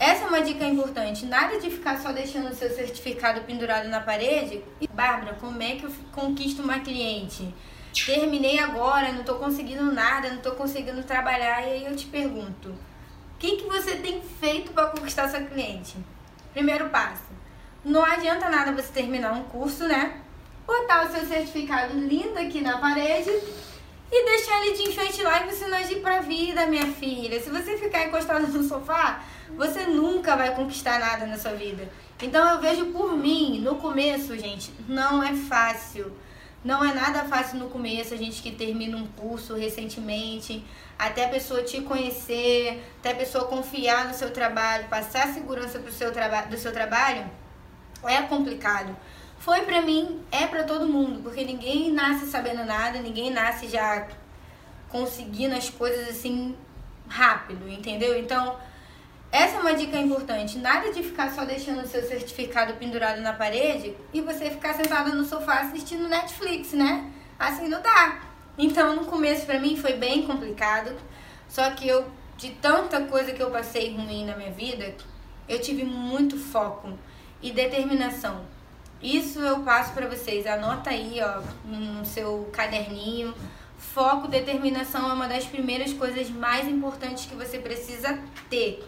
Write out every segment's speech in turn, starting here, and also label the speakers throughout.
Speaker 1: Essa é uma dica importante. Nada de ficar só deixando o seu certificado pendurado na parede. E, Bárbara, como é que eu conquisto uma cliente? Terminei agora, não estou conseguindo nada, não estou conseguindo trabalhar. E aí eu te pergunto: o que, que você tem feito para conquistar sua cliente? Primeiro passo: não adianta nada você terminar um curso, né? Botar o seu certificado lindo aqui na parede e deixar ele de enfeite lá e você não agir pra vida, minha filha. Se você ficar encostado no sofá, você nunca vai conquistar nada na sua vida. Então eu vejo por mim, no começo, gente, não é fácil. Não é nada fácil no começo, a gente que termina um curso recentemente, até a pessoa te conhecer, até a pessoa confiar no seu trabalho, passar segurança pro seu do seu trabalho, é complicado. Foi pra mim, é pra todo mundo, porque ninguém nasce sabendo nada, ninguém nasce já conseguindo as coisas assim rápido, entendeu? Então, essa é uma dica importante. Nada de ficar só deixando o seu certificado pendurado na parede e você ficar sentada no sofá assistindo Netflix, né? Assim não dá. Então, no começo para mim foi bem complicado. Só que eu, de tanta coisa que eu passei ruim na minha vida, eu tive muito foco e determinação. Isso eu passo para vocês. Anota aí, ó, no seu caderninho. Foco, determinação é uma das primeiras coisas mais importantes que você precisa ter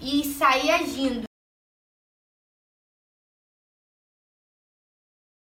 Speaker 1: e sair agindo.